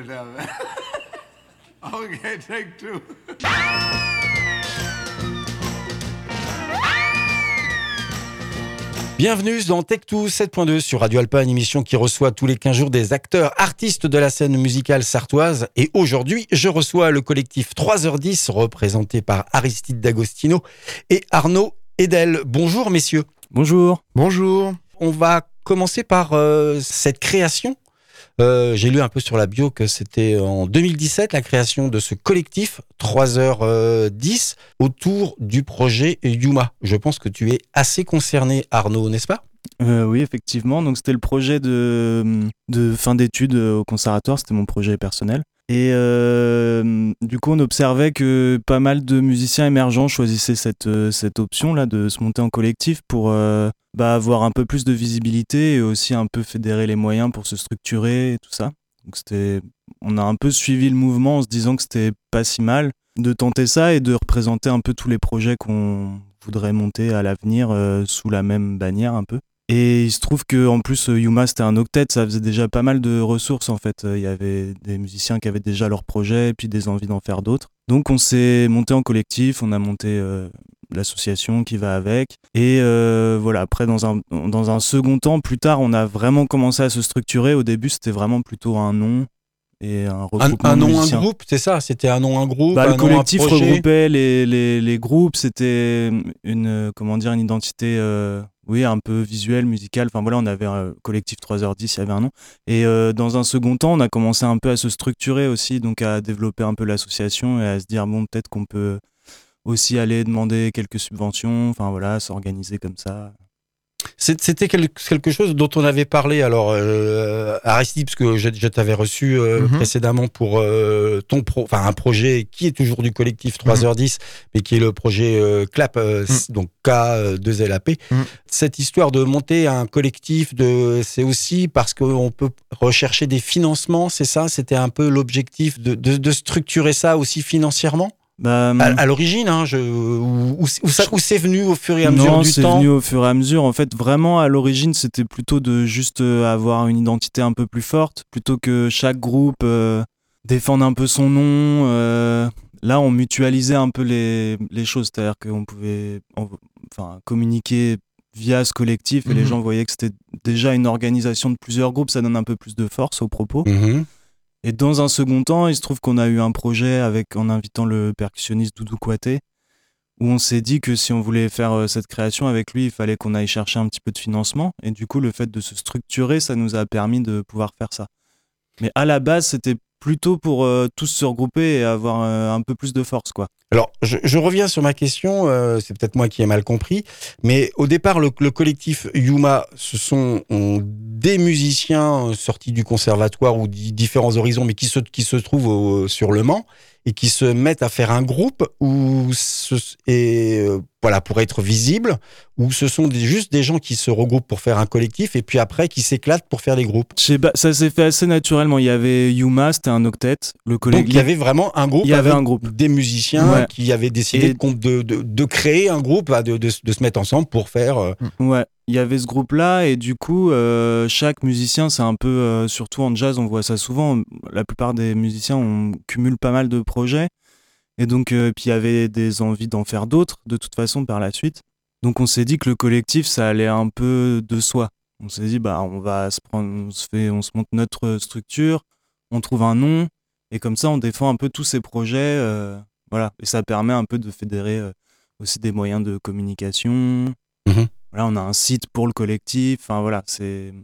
it up. okay, take two. Bienvenue dans Tech2 7.2 sur Radio Alpa, une émission qui reçoit tous les 15 jours des acteurs, artistes de la scène musicale sartoise. Et aujourd'hui, je reçois le collectif 3h10 représenté par Aristide D'Agostino et Arnaud Edel. Bonjour messieurs. Bonjour. Bonjour. On va commencer par euh, cette création euh, j'ai lu un peu sur la bio que c'était en 2017 la création de ce collectif 3h10 autour du projet Yuma. Je pense que tu es assez concerné, Arnaud, n'est-ce pas? Euh, oui, effectivement. Donc, c'était le projet de, de fin d'études au conservatoire. C'était mon projet personnel. Et euh, du coup, on observait que pas mal de musiciens émergents choisissaient cette, euh, cette option-là de se monter en collectif pour euh, bah, avoir un peu plus de visibilité et aussi un peu fédérer les moyens pour se structurer et tout ça. Donc c'était, on a un peu suivi le mouvement en se disant que c'était pas si mal de tenter ça et de représenter un peu tous les projets qu'on voudrait monter à l'avenir sous la même bannière un peu. Et il se trouve que en plus Yuma c'était un octet, ça faisait déjà pas mal de ressources en fait. Il y avait des musiciens qui avaient déjà leurs projets et puis des envies d'en faire d'autres. Donc on s'est monté en collectif, on a monté euh, l'association qui va avec. Et euh, voilà, après dans un, dans un second temps, plus tard, on a vraiment commencé à se structurer. Au début c'était vraiment plutôt un nom. Et un, un, nom, un groupe, c'est ça C'était un nom, un groupe bah, Le collectif regroupait les, les, les groupes, c'était une, comment dire, une identité euh, oui, un peu visuel, musical. Enfin voilà, on avait un collectif 3h10, il y avait un nom. Et euh, dans un second temps, on a commencé un peu à se structurer aussi, donc à développer un peu l'association et à se dire, bon, peut-être qu'on peut aussi aller demander quelques subventions, enfin voilà, s'organiser comme ça. C'était quelque chose dont on avait parlé alors euh, Aristide parce que je, t'avais reçu euh, mhm. précédemment pour euh, ton pro, enfin un projet qui est toujours du collectif 3h10 mhm. mais qui est le projet euh, CLAP mhm. donc K2LAP. Cette histoire de monter un collectif de c'est aussi parce qu'on peut rechercher des financements, c'est ça, c'était un peu l'objectif de, de, de structurer ça aussi financièrement? Bah, à, l'origine, hein, je, où, c'est venu au fur et à mesure non, du temps c'est venu au fur et à mesure. En fait, vraiment, à l'origine, c'était plutôt de juste euh, avoir une identité un peu plus forte, plutôt que chaque groupe euh, défende un peu son nom. Euh, là, on mutualisait un peu les, les choses, c'est-à-dire qu'on pouvait enfin, communiquer via ce collectif et les mhm. gens voyaient que c'était déjà une organisation de plusieurs groupes, ça donne un peu plus de force aux propos. Mhm. Et dans un second temps, il se trouve qu'on a eu un projet avec, en invitant le percussionniste Doudou Kouaté, où on s'est dit que si on voulait faire euh, cette création avec lui, il fallait qu'on aille chercher un petit peu de financement. Et du coup, le fait de se structurer, ça nous a permis de pouvoir faire ça. Mais à la base, c'était plutôt pour euh, tous se regrouper et avoir euh, un peu plus de force, quoi. Alors, je, reviens sur ma question, c'est peut-être moi qui ai mal compris, mais au départ, le, collectif Yuma, ce sont des musiciens sortis du conservatoire ou différents horizons, mais qui se, qui se trouvent sur le Mans et qui se mettent à faire un groupe euh, voilà pour être visible ou ce sont juste des gens qui se regroupent pour faire un collectif et puis après qui s'éclatent pour faire des groupes. ça s'est fait assez naturellement. Il y avait Yuma, c'était un octet, le collectif. Donc il y avait vraiment un groupe. Il y avait un groupe des musiciens qui avaient décidé de, de, de, créer un groupe, bah, de, de, se mettre ensemble pour faire. Euh, ouais il y avait ce groupe-là et du coup, euh, chaque musicien, c'est un peu, euh, surtout en jazz, on voit ça souvent. La plupart des musiciens, on cumule pas mal de projets et donc, euh, puis il y avait des envies d'en faire d'autres de toute façon par la suite. Donc, on s'est dit que le collectif, ça allait un peu de soi. On s'est dit, bah, on va se prendre, on se fait, on se monte notre structure, on trouve un nom et comme ça, on défend un peu tous ces projets, voilà. Et ça permet un peu de fédérer aussi des moyens de communication. Mmh voilà, on a un site pour le collectif. Enfin voilà, c'est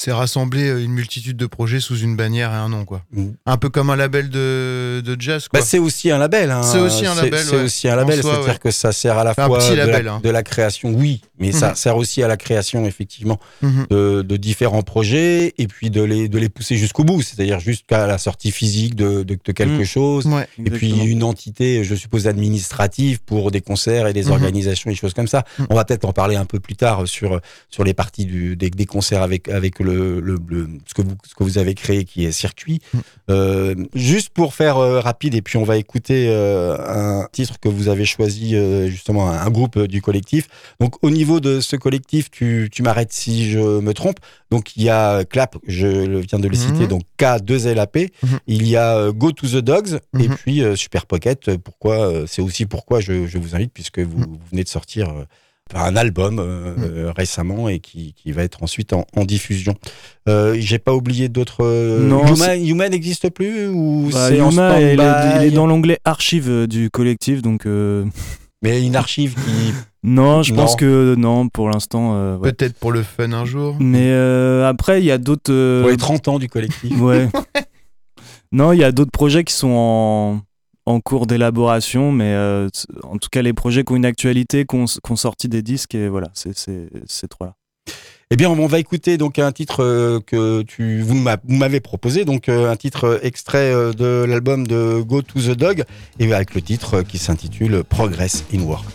c'est rassembler euh, une multitude de projets sous une bannière et un nom, quoi. Mm. Un peu comme un label de, de jazz, quoi. Bah, c'est aussi un label. Hein. C'est aussi un label. C'est aussi un label, c'est-à-dire que ça sert à la fois hein. de, la, création, oui, mais ça mhm. sert aussi à la création, effectivement, mhm. de, de, différents projets et puis de les, de les pousser jusqu'au bout, c'est-à-dire jusqu'à la sortie physique de, de, quelque mhm. chose. et puis une entité, je suppose, administrative pour des concerts et des organisations et des choses comme ça. On va peut-être en parler un peu plus tard sur, sur les parties du, des, des concerts avec, avec le le, le, le- ce, que vous, ce que vous avez créé qui est Circuit. Mm. Euh, juste pour faire euh, rapide, et puis on va écouter euh, un titre que vous avez choisi, justement, un, un groupe du collectif. Donc au niveau de ce collectif, tu, tu m'arrêtes si je me trompe. Donc il y a Clap, je viens de le Mhm. citer, donc K2LAP. Mhm. Il y a Go to the Dogs et Mhm. puis Super Pocket. Pourquoi C'est aussi pourquoi je, je vous invite puisque vous, Mhm. vous venez de sortir un album euh, Mhm. euh, récemment et qui, qui va être ensuite en, en diffusion. Euh, J'ai pas oublié d'autres. Non, Yuma, n'existe plus ou Bah, c'est en Yuma, il est, stand-by il est dans l'onglet archive euh, du collectif, donc euh, Mais une archive qui. non, je Non. pense que non pour l'instant. euh, ouais. Peut-être pour le fun un jour. Mais euh, après, il y a d'autres. euh, pour les 30 ans du collectif. Ouais. non, il y a d'autres projets qui sont en, en cours d'élaboration, mais euh, en tout cas, les projets qui ont une actualité, qui ont, sorti des disques, et voilà, c'est ces trois-là. Eh bien, on va écouter donc un titre euh, que tu vous m'a- vous m'avez proposé, donc euh, un titre extrait de l'album de Go to the Dog, et avec le titre qui s'intitule Progress in Work.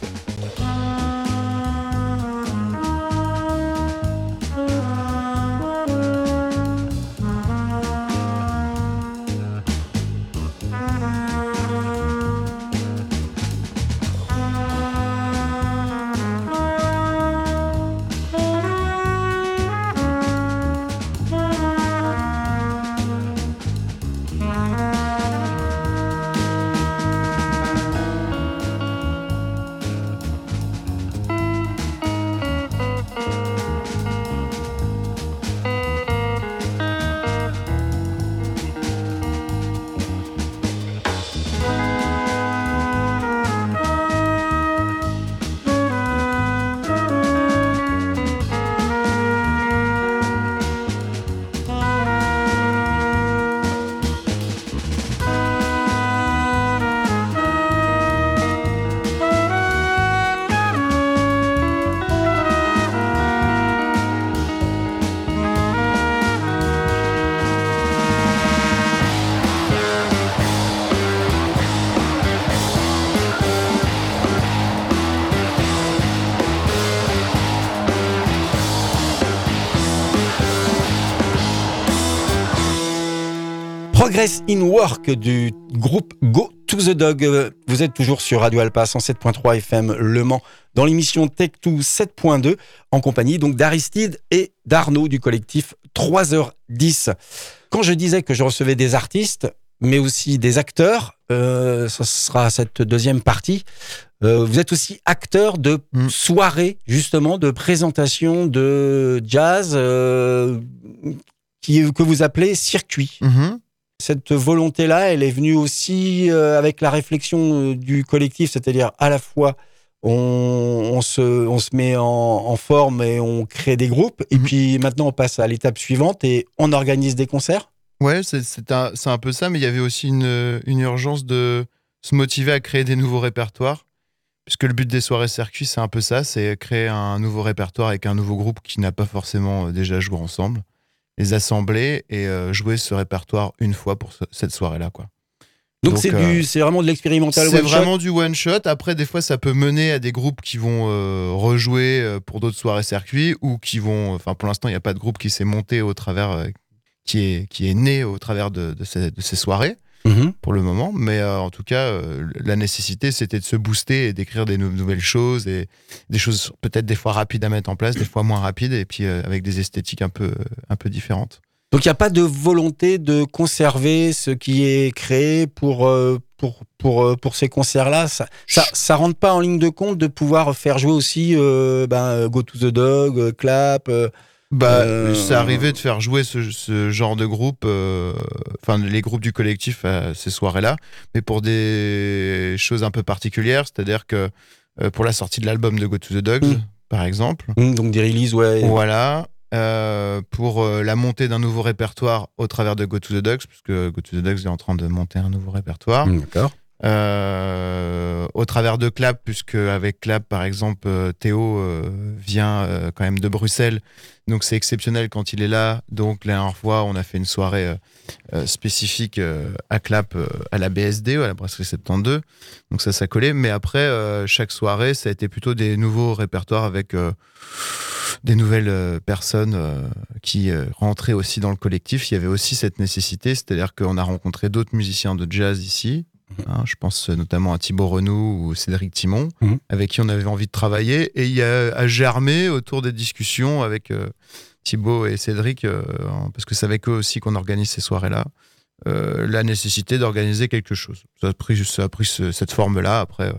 Progress in Work du groupe Go to the Dog. Vous êtes toujours sur Radio Alpa 107.3 FM Le Mans dans l'émission Tech2 7.2 en compagnie donc d'Aristide et d'Arnaud du collectif 3h10. Quand je disais que je recevais des artistes, mais aussi des acteurs, euh, ce sera cette deuxième partie. Euh, vous êtes aussi acteur de Mm. soirées, justement, de présentations de jazz euh, qui, que vous appelez circuit. Mhm. Cette volonté-là, elle est venue aussi euh, avec la réflexion euh, du collectif, c'est-à-dire à la fois on, on se, on se met en, en forme et on crée des groupes, et Mhm. puis maintenant on passe à l'étape suivante et on organise des concerts. Ouais, c'est un, peu ça, mais il y avait aussi une, une urgence de se motiver à créer des nouveaux répertoires. Puisque le but des soirées circuits, c'est un peu ça, c'est créer un nouveau répertoire avec un nouveau groupe qui n'a pas forcément euh, déjà joué ensemble, les assembler et euh, jouer ce répertoire une fois pour ce- cette soirée-là. quoi. Donc c'est euh, c'est vraiment de l'expérimental. C'est vraiment du one shot. Après, des fois, ça peut mener à des groupes qui vont euh, rejouer pour d'autres soirées circuits ou qui vont. Enfin, pour l'instant, il n'y a pas de groupe qui s'est monté au travers, euh, qui est qui est né au travers de, de ces, de ces soirées Mhm. pour le moment. Mais euh, en tout cas, euh, la nécessité, c'était de se booster et d'écrire des nou- nouvelles choses et des choses peut-être des fois rapides à mettre en place, des fois moins rapides et puis euh, avec des esthétiques un peu un peu différentes. Donc il n'y a pas de volonté de conserver ce qui est créé pour, pour, pour, pour ces concerts-là? Ça, ça, ça rentre pas en ligne de compte de pouvoir faire jouer aussi ben, Go to the Dog, Clap. Bah, Euh, c'est arrivé de faire jouer ce, ce genre de groupe, euh, enfin les groupes du collectif à ces soirées-là, mais pour des choses un peu particulières, c'est-à-dire que euh, pour la sortie de l'album de Go to the Dogs, Mm. par exemple, hum, donc des releases, ouais. voilà, euh, pour la montée d'un nouveau répertoire au travers de Go to the Dogs, puisque Go to the Dogs est en train de monter un nouveau répertoire. Hum, D'accord. Euh, au travers de Clap, puisque avec Clap, par exemple, euh, Théo euh, vient quand même de Bruxelles, donc c'est exceptionnel quand il est là. Donc la dernière fois, on a fait une soirée spécifique à Clap, à la BSD, à la Brasserie 72. Donc ça, ça collait. Mais après, chaque soirée, ça a été plutôt des nouveaux répertoires avec des nouvelles personnes qui rentraient aussi dans le collectif, il y avait aussi cette nécessité, c'est-à-dire qu'on a rencontré d'autres musiciens de jazz ici. Hein, je pense notamment à Thibaut Renaud ou Cédric Timon, Mhm. avec qui on avait envie de travailler. Et il y a à germer autour des discussions avec euh, Thibaut et Cédric, euh, parce que c'est avec eux aussi qu'on organise ces soirées-là, euh, la nécessité d'organiser quelque chose. Ça a pris, ça a pris ce- cette forme-là. Après,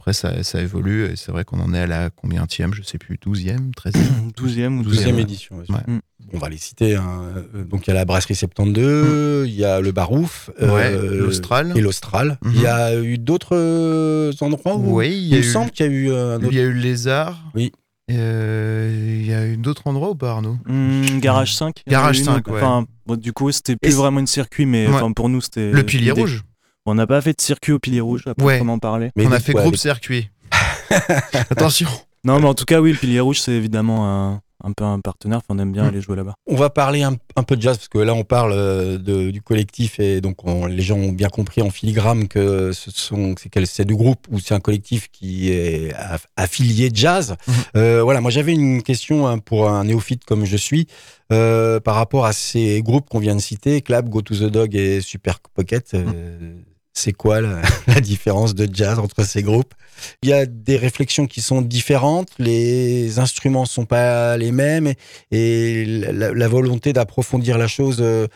après ça, ça évolue. Et c'est vrai qu'on en est à la combienième, je sais plus, 12e, 13e. 12e ou 12e 12e. édition. ouais. Ouais. Mm. On va les citer. hein. Euh, Donc il y a la Brasserie 72, il y a le Barouf, Ouais, euh, l'Austral. et l'Austral. Mhm. Il y a eu d'autres euh, endroits où Oui, il y il a me semble qu'il y a eu un autre. il y a eu le Lézard. Oui. Euh, il y a eu d'autres endroits ou pas, Arnaud? Hmm, Garage 5. il y en a Garage une, 5, ouais. Enfin, bon, du coup, c'était plus vraiment une circuit, mais Ouais. pour nous, c'était. Le Pilier. Rouge. On n'a pas fait de circuit au Pilier Rouge, à Ouais. proprement parler. Mais on a fait ouais, groupe circuit. Attention. Non, mais en tout cas, oui, le Pilier Rouge, c'est évidemment un, un peu un partenaire. Enfin, on aime bien Mm. aller jouer là-bas. On va parler un, un peu de jazz parce que là on parle euh, de- du collectif et donc on- les gens ont bien compris en filigrane que ce sont c'est quel- c'est du groupe ou c'est un collectif qui est aff- affilié jazz. Mhm. Euh, voilà, moi j'avais une question hein, pour un néophyte comme je suis euh, par rapport à ces groupes qu'on vient de citer, Clap, Go to the Dog et Super Pocket. euh, c'est quoi la, la différence de jazz entre ces groupes? Il y a des réflexions qui sont différentes, les instruments sont pas les mêmes et, et la, la volonté d'approfondir la chose euh,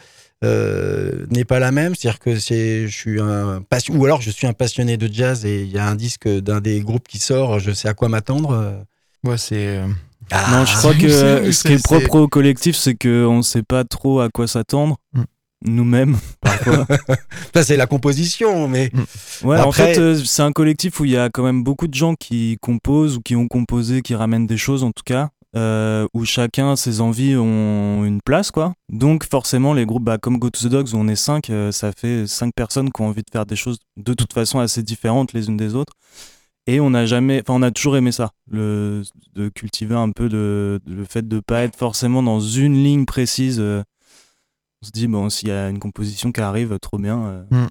euh, n'est pas la même. C'est-à-dire que c'est, je suis un ou alors je suis un passionné de jazz et il y a un disque d'un des groupes qui sort, je sais à quoi m'attendre. Ouais, c'est. euh, Ah, non, je crois que c'est- ce qui est propre au collectif, c'est qu'on ne sait pas trop à quoi s'attendre. Mm. Nous-mêmes, parfois. ça c'est la composition, mais Ouais, en fait, euh, c'est un collectif où il y a quand même beaucoup de gens qui composent ou qui ont composé, qui ramènent des choses en tout cas, euh, où chacun ses envies ont une place, quoi. Donc forcément, les groupes bah, comme Go to the Dogs, où on est cinq, euh, ça fait cinq personnes qui ont envie de faire des choses de toute façon assez différentes les unes des autres. Et on n'a jamais, enfin, on a toujours aimé ça, le, de cultiver un peu de, de- le fait de pas être forcément dans une ligne précise. euh, on se dit bon, s'il y a une composition qui arrive, trop bien, euh, Mm.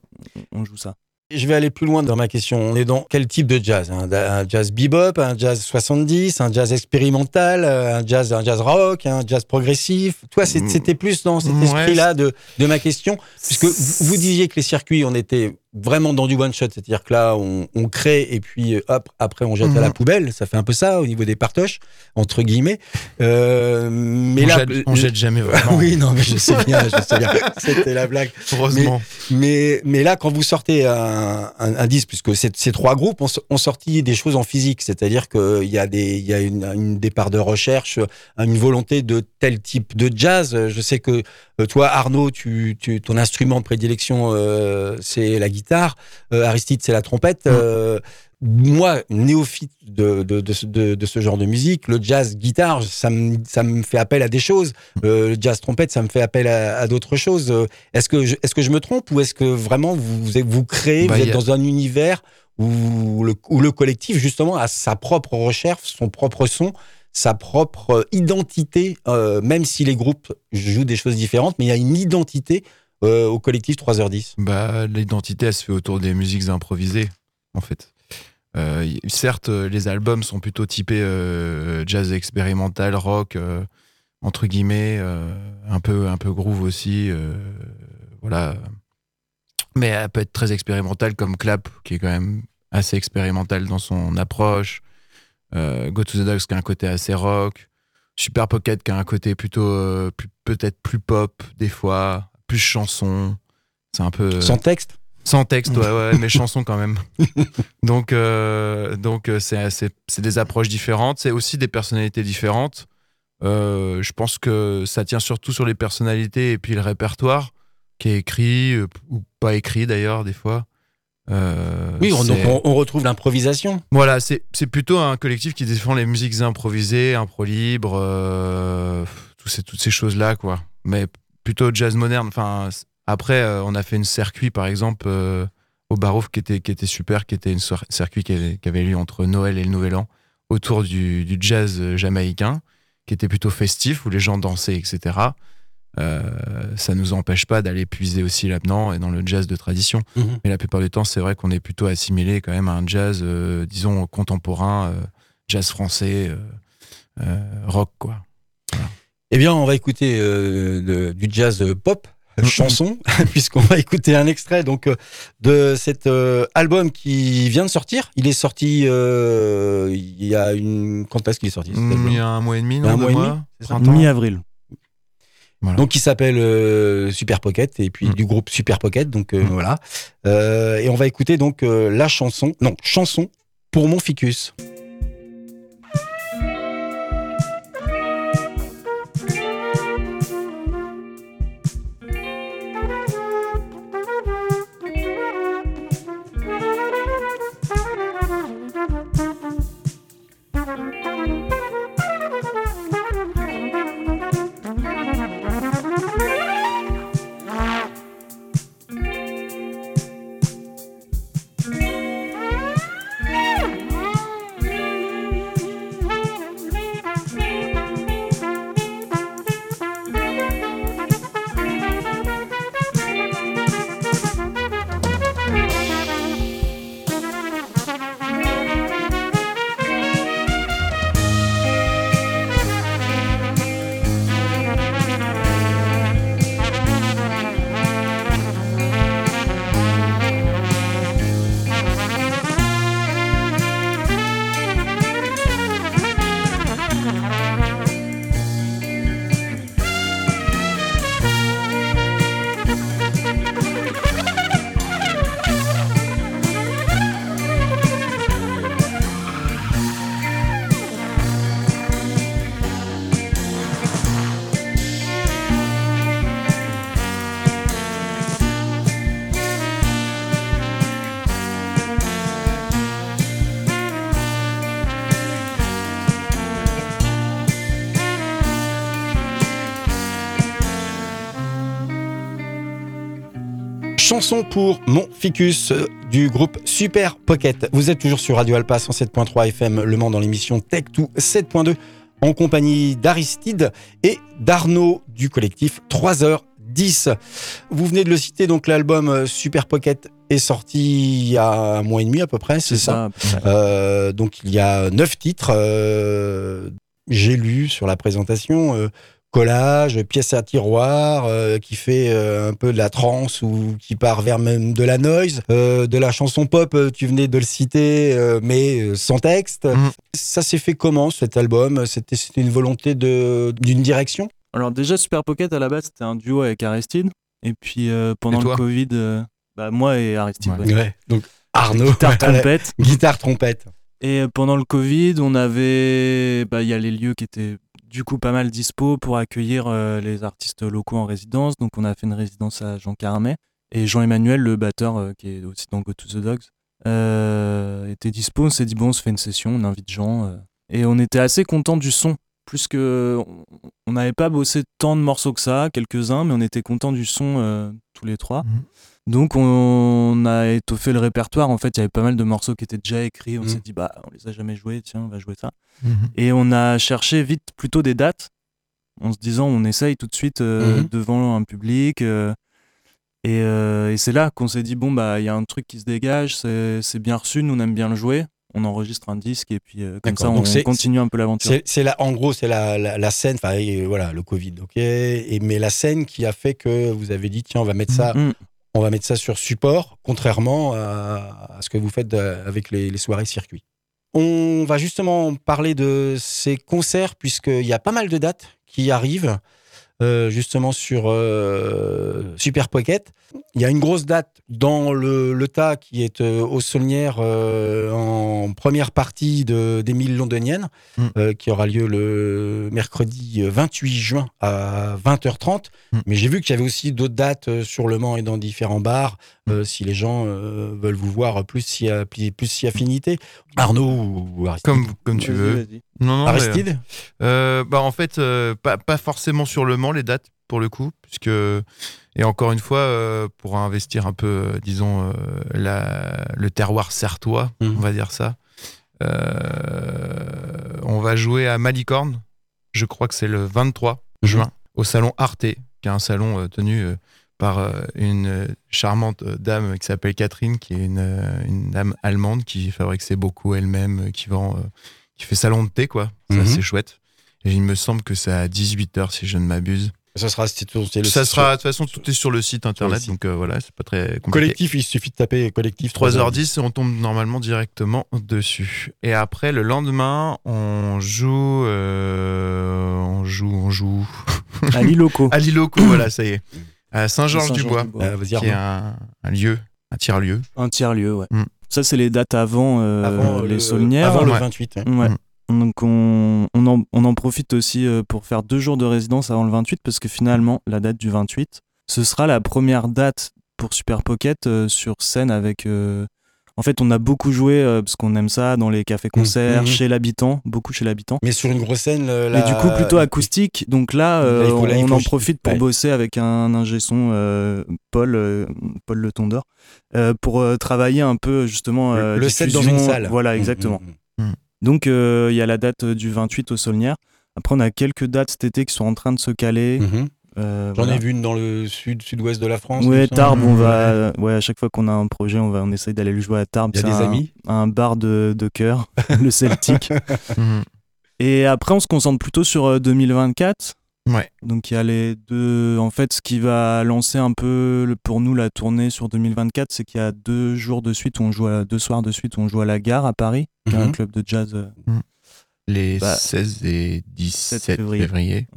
on, on joue ça. je vais aller plus loin dans ma question. On est dans quel type de jazz? Un, un jazz bebop, un jazz 70, un jazz expérimental, euh, un jazz, un jazz rock, un jazz progressif? Toi, c'est- Mm. c'était plus dans cet esprit-là de, de ma question. Puisque vous, vous disiez que les circuits, on était vraiment dans du one shot, c'est-à-dire que là, on, on crée et puis euh, hop, après on jette à la Mhm. poubelle. Ça fait un peu ça au niveau des partoches, entre guillemets. Euh, mais on, là, jette, on jette jamais vraiment. oui, non, mais je sais bien, je sais bien. C'était la blague. Heureusement. Mais, mais là, quand vous sortez un, un, un disque, puisque ces, ces trois groupes ont, ont sorti des choses en physique, c'est-à-dire qu'il y a, des, il y a une, une départ de recherche, une volonté de tel type de jazz. Je sais que euh, toi, Arnaud, tu, tu, ton instrument de prédilection, euh, c'est la guitare. Euh, Aristide, c'est la trompette. Euh, moi, néophyte de, de, de, ce- de, de ce genre de musique, le jazz guitare, ça me, ça me fait appel à des choses. Euh, le jazz trompette, ça me fait appel à, à d'autres choses. Est-ce que, je, est-ce que je me trompe ou est-ce que vraiment vous, vous, créez, Bah, vous êtes a- dans un univers où le, où le collectif, justement, a sa propre recherche, son propre son, sa propre identité, euh, même si les groupes jouent des choses différentes, mais il y a une identité euh, au collectif 3h10. Bah, l'identité, elle se fait autour des musiques improvisées, en fait. Euh, certes, euh, les albums sont plutôt typés jazz expérimental, rock, entre guillemets, un peu, un peu groove aussi, voilà. Mais elle peut être très expérimentale comme Clap, qui est quand même assez expérimental dans son approche. Go to the Dogs, qui a un côté assez rock. Super Pocket, qui a un côté plutôt, peut-être plus pop, des fois, plus chanson. C'est un peu. Sans texte Sans texte, ouais, ouais, mais chansons quand même. donc, euh, donc euh, c'est, c'est, c'est des approches différentes. C'est aussi des personnalités différentes. Euh, je pense que ça tient surtout sur les personnalités et puis le répertoire qui est écrit euh, ou pas écrit d'ailleurs des fois. Euh, Oui, on, donc on, on retrouve l'improvisation. voilà, c'est, c'est plutôt un collectif qui défend les musiques improvisées, impro libre, euh, ces, toutes ces choses-là, quoi. Mais plutôt jazz moderne. Enfin, après, euh, on a fait une circuit, par exemple, euh, au Barouf qui était, qui était super, qui était une circuit qui avait, qui avait lieu entre Noël et le Nouvel An, autour du, du jazz euh, jamaïcain, qui était plutôt festif, où les gens dansaient, etc. Euh, ça nous empêche pas d'aller puiser aussi là-dedans et dans le jazz de tradition. Mais la plupart du temps, c'est vrai qu'on est plutôt assimilé quand même à un jazz, euh, disons, contemporain, euh, jazz français. rock, quoi. Eh bien, on va écouter euh, de- du jazz pop. Chanson puisqu'on va écouter un extrait donc euh, de cet euh, album qui vient de sortir il est sorti euh, il y a une quand est-ce qu'il est sorti cet album? Il y a un mois et demi, non un deux mois et mois demi, c'est ça? Printemps Mi-avril. Voilà. donc il s'appelle euh, Super Pocket et puis Mm. du groupe Super Pocket donc euh, Mm. voilà Euh, et on va écouter donc euh, la chanson non chanson pour mon ficus Chanson pour mon ficus du groupe Super Pocket. Vous êtes toujours sur Radio Alpa 107.3 FM Le Mans dans l'émission Tech 2 7.2 en compagnie d'Aristide et d'Arnaud du collectif 3h10. Vous venez de le citer, donc l'album Super Pocket est sorti il y a un mois et demi à peu près, c'est ça. Euh, donc il y a neuf titres. euh, J'ai lu sur la présentation euh, collage, pièce à tiroir, euh, qui fait euh, un peu de la trance ou qui part vers même de la noise, euh, de la chanson pop. Tu venais de le citer, euh, mais sans texte. Mhm. Ça s'est fait comment cet album? C'était c'était une volonté de d'une direction? Alors déjà Super Pocket à la base c'était un duo avec Aristide et puis euh, pendant Et le Covid euh, bah, moi et Aristide Ouais. ouais. Donc Arnaud, guitare trompette guitare trompette. et pendant le Covid on avait bah il y a les lieux qui étaient du coup pas mal dispo pour accueillir euh, les artistes locaux en résidence. Donc on a fait une résidence à Jean Caramet et Jean-Emmanuel le batteur euh, qui est aussi dans Go to the Dogs euh, était dispo. On s'est dit bon on se fait une session on invite Jean et on était assez content du son plus que on- n'avait pas bossé tant de morceaux que ça, quelques-uns, mais on était content du son euh, tous les trois. Mhm. Donc on a étoffé le répertoire. En fait, il y avait pas mal de morceaux qui étaient déjà écrits. On Mhm. s'est dit bah on les a jamais joués, tiens on va jouer ça. Mhm. Et on a cherché vite plutôt des dates, en se disant on essaye tout de suite euh, devant un public. euh, et euh, et c'est là qu'on s'est dit bon bah il y a un truc qui se dégage, c'est c'est bien reçu, nous on aime bien le jouer. On enregistre un disque et puis euh, comme ça on continue un peu l'aventure. C'est la, en gros, c'est la, la, la scène, enfin voilà, le Covid, ok. Et mais la scène qui a fait que vous avez dit tiens, on va mettre ça, Mhm. on va mettre ça sur support, contrairement à, à ce que vous faites euh, avec les, les soirées circuits. On va justement parler de ces concerts puisqu'il y a pas mal de dates qui arrivent. Euh, justement sur euh, Super Pocket. Il y a une grosse date dans le, le tas qui est euh, au Saulnières euh, en première partie de- d'Émile Londonienne, Mm. euh, qui aura lieu le mercredi 28 juin à 20h30. Mm. Mais j'ai vu qu'il y avait aussi d'autres dates sur Le Mans et dans différents bars, euh, si les gens euh, veulent vous voir plus si, plus, plus si affinité. Arnaud ou Aristide Comme, comme tu veux. Non, non, mais, Aristide euh, bah, en fait, euh, pas, pas forcément sur le Mans, les dates, pour le coup. Puisque, et encore une fois, euh, pour investir un peu, euh, disons, euh, la, le terroir sertois, Mhm. on va dire ça, euh, on va jouer à Malicorne. Je crois que c'est le 23 juin, au salon Arte, qui est un salon euh, tenu euh, par euh, une euh, charmante euh, dame qui s'appelle Catherine, qui est une, euh, une dame allemande qui fabrique ses bocaux elle-même, euh, qui vend, euh, qui fait salon de thé, quoi. C'est Mhm. assez chouette. Et il me semble que c'est à 18h, si je ne m'abuse. Ça sera, c'est tout- c'est le Ça site sera, de toute façon, tout est sur le site internet, site. donc euh, voilà, c'est pas très compliqué. collectif. Il suffit de taper collectif 3h10 et on tombe normalement directement dessus. Et après, le lendemain, on joue. euh, on joue, on joue. À l'Iloco. À Liloco, voilà, ça y est. À Saint-Georges-du-Bois, vas-y, qui est un, un lieu, un tiers-lieu. Un tiers-lieu, ouais. Mm. Ça, c'est les dates avant, euh, Avant les le- Saulnières. Avant le Ouais. 28. hein. Ouais. Mm. Donc on, on, en, on en profite aussi euh, pour faire deux jours de résidence avant le 28 parce que finalement la date du 28 ce sera la première date pour Super Pocket euh, sur scène avec euh, en fait on a beaucoup joué euh, parce qu'on aime ça dans les cafés concerts Mhm. chez l'habitant beaucoup chez l'habitant Mais sur une grosse scène, le- mais du coup plutôt acoustique donc là, euh, Là, là, on en profite pour ouais. bosser avec un ingé son euh, Paul euh, Paul Le Tondeur euh, pour euh, travailler un peu justement euh, le set dans une salle. voilà exactement donc euh, il y a la date du 28 au Saulnières. Après on a quelques dates cet été qui sont en train de se caler. Mhm. Euh, J'en voilà. ai vu une dans le sud, sud-ouest de la France. Ouais. Tarbes, on va. Ouais, à chaque fois qu'on a un projet, on va, on essaye d'aller le jouer à Tarbes. Il y a des un- amis. Un bar de, de cœur, le Celtic. Mhm. Et après, on se concentre plutôt sur euh, 2024. Ouais. Donc il y a les deux. En fait, ce qui va lancer un peu le- pour nous la tournée sur 2024, c'est qu'il y a deux jours de suite où on joue à deux soirs de suite où on joue à la Gare à Paris, qui est un Mhm. club de jazz euh, Les Bah, 16 et 17 février. février.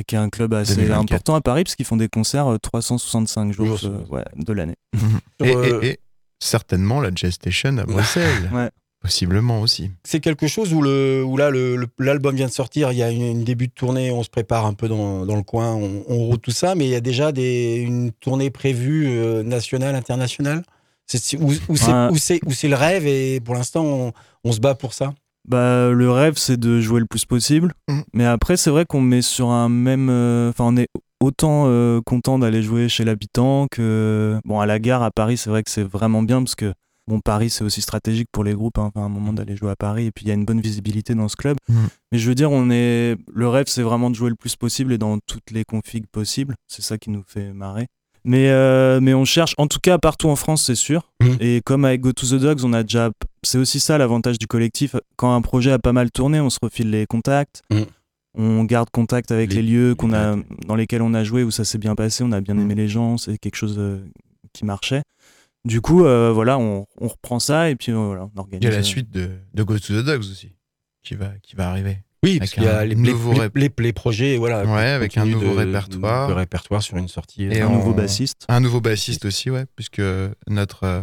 Et qui est un club assez 2024. important à Paris parce qu'ils font des concerts euh, 365 jours Jours, euh, ouais, de l'année. Et, euh, et- et certainement la Jazz Station à Bruxelles. Ouais. Possiblement aussi. C'est quelque chose où, le, où là, le- le- l'album vient de sortir, il y a une, une début de tournée, on se prépare un peu dans, dans le coin, on, on roule tout ça, mais il y a déjà des, une tournée prévue euh, nationale, internationale? C'est, où, où c'est, où le rêve et pour l'instant, on, on se bat pour ça? Bah, le rêve, c'est de jouer le plus possible. Mhm. Mais après, c'est vrai qu'on met sur un même. euh, Enfin, on est autant euh, content d'aller jouer chez l'habitant que. Bon, à la gare à Paris, c'est vrai que c'est vraiment bien parce que. Bon, Paris, c'est aussi stratégique pour les groupes, hein, à un moment d'aller jouer à Paris, et puis il y a une bonne visibilité dans ce club. Mhm. Mais je veux dire, on est, le rêve, c'est vraiment de jouer le plus possible et dans toutes les configs possibles. C'est ça qui nous fait marrer. Mais, euh, mais on cherche, en tout cas partout en France, c'est sûr. Mhm. Et comme avec Go to the Dogs, on a déjà. C'est aussi ça l'avantage du collectif. Quand un projet a pas mal tourné, on se refile les contacts. Mhm. On garde contact avec Les- les, lieux qu'on a, dans lesquels on a joué, où ça s'est bien passé, on a bien Mhm. aimé les gens, c'est quelque chose euh, qui marchait. Du coup, euh, voilà, on, on reprend ça et puis euh, voilà, on organise. Il y a la suite de, de Go to the Dogs aussi qui va, qui va arriver. Oui, Avec parce qu'il y a un les, les- nouveau les- les- les projets, voilà. Ouais, avec un nouveau de- répertoire. de répertoire sur une sortie. Et un nouveau bassiste. Un nouveau bassiste aussi, ouais, puisque notre euh,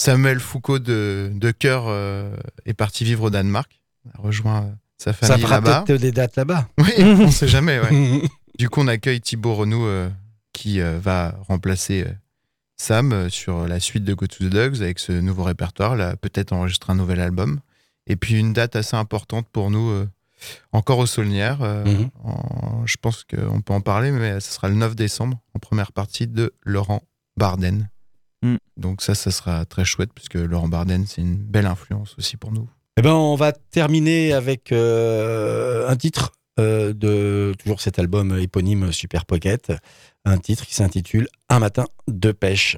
Samuel Foucault de, de Cœur euh, est parti vivre au Danemark. A rejoint euh, sa ça famille fera là-bas. peut-être des dates là-bas. Oui, on sait jamais, ouais. Du coup, on accueille Thibaut Renou euh, qui va remplacer Sam sur la suite de Go to the Dogs avec ce nouveau répertoire. Là, peut-être enregistrer un nouvel album. Et puis une date assez importante pour nous, encore au Saulnières. euh, Mhm. en- je pense qu'on peut en parler, mais ce sera le 9 décembre, en première partie de Laurent Barden. Mm. Donc ça, ça sera très chouette, puisque Laurent Barden, c'est une belle influence aussi pour nous. Eh ben, on va terminer avec euh, un titre euh, de toujours cet album éponyme Super Pocket, un titre qui s'intitule Un matin de pêche.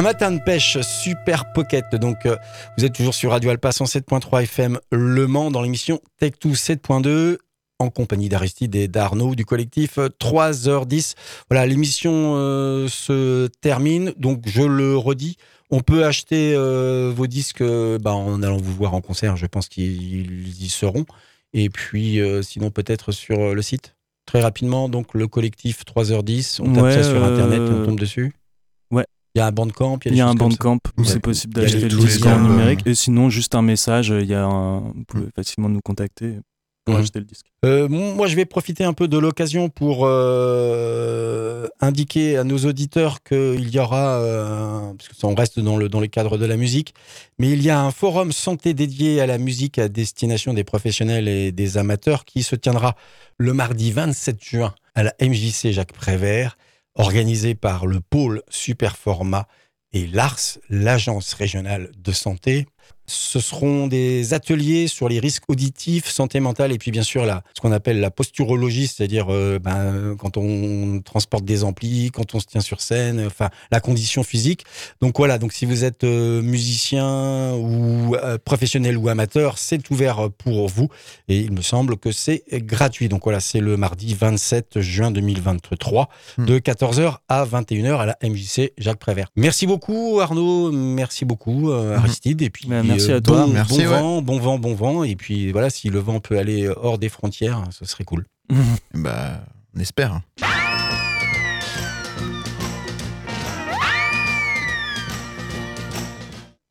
Un matin de pêche super pocket. Donc, euh, vous êtes toujours sur Radio Alpa 107.3 FM Le Mans dans l'émission Tech 2 7.2 en compagnie d'Aristide et d'Arnaud du collectif 3h10. Voilà, l'émission euh, se termine. Donc, je le redis, on peut acheter euh, vos disques bah, en allant vous voir en concert. Je pense qu'ils y seront. Et puis, euh, sinon, peut-être sur le site. Très rapidement, donc le collectif 3h10. On tape Ouais, ça sur Internet et on euh, tombe dessus. Il y a un bandcamp. Il y a un bandcamp. où Ouais. c'est possible y a d'acheter les- le les disque en numérique. Et sinon, juste un message, il y a un... vous pouvez facilement nous contacter pour Mhm. acheter le disque. Euh, moi, je vais profiter un peu de l'occasion pour euh, indiquer à nos auditeurs qu'il y aura, euh, parce que ça, on reste dans le, dans le cadre de la musique, mais il y a un forum santé dédié à la musique à destination des professionnels et des amateurs qui se tiendra le mardi 27 juin à la MJC Jacques Prévert, organisé par le pôle Superformat et l'ARS, l'Agence régionale de santé. Ce seront des ateliers sur les risques auditifs, santé mentale et puis bien sûr la, ce qu'on appelle la posturologie, c'est-à-dire euh, ben, quand on transporte des amplis, quand on se tient sur scène, enfin la condition physique. Donc voilà, donc si vous êtes euh, musicien ou euh, professionnel ou amateur, c'est ouvert pour vous et il me semble que c'est gratuit. Donc voilà, c'est le mardi 27 juin 2023 Hmm. de 14h à 21h à la MJC Jacques Prévert. Merci beaucoup Arnaud, merci beaucoup euh, Aristide et puis Ben, merci à toi. bon, Merci, bon ouais. vent, bon vent, bon vent et puis voilà, si le vent peut aller hors des frontières, ce serait cool. Bah, on espère. hein.